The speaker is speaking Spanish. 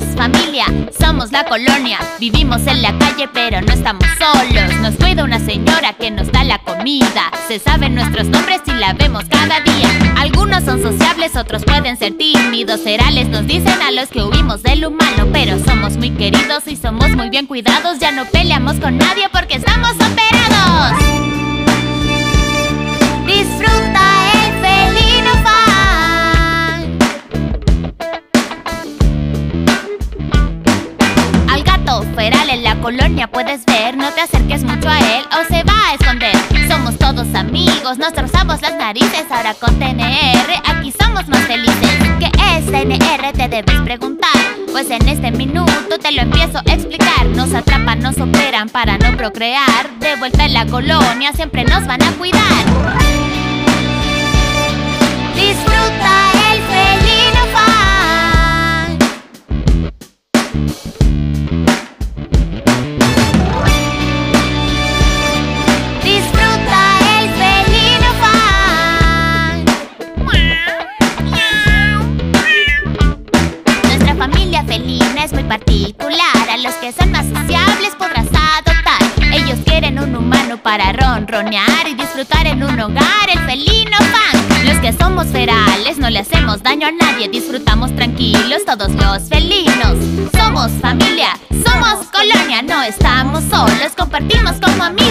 Somos familia, somos la colonia. Vivimos en la calle, pero no estamos solos. Nos cuida una señora que nos da la comida. Se saben nuestros nombres y la vemos cada día. Algunos son sociables, otros pueden ser tímidos. Serales nos dicen a los que huimos del humano, pero somos muy queridos y somos muy bien cuidados. Ya no peleamos con nadie porque estamos operados. En la colonia puedes ver, no te acerques mucho a él o se va a esconder. Somos todos amigos, nos trozamos las narices ahora con TNR, aquí somos más felices. ¿Qué es TNR? Te debes preguntar. Pues en este minuto te lo empiezo a explicar. Nos atrapan, nos operan para no procrear. De vuelta en la colonia siempre nos van a cuidar. Particular. A los que son más sociables podrás adoptar. Ellos quieren un humano para ronronear y disfrutar en un hogar el felino fan. Los que somos ferales no le hacemos daño a nadie, disfrutamos tranquilos todos los felinos. Somos familia, somos colonia, no estamos solos, compartimos como amigos.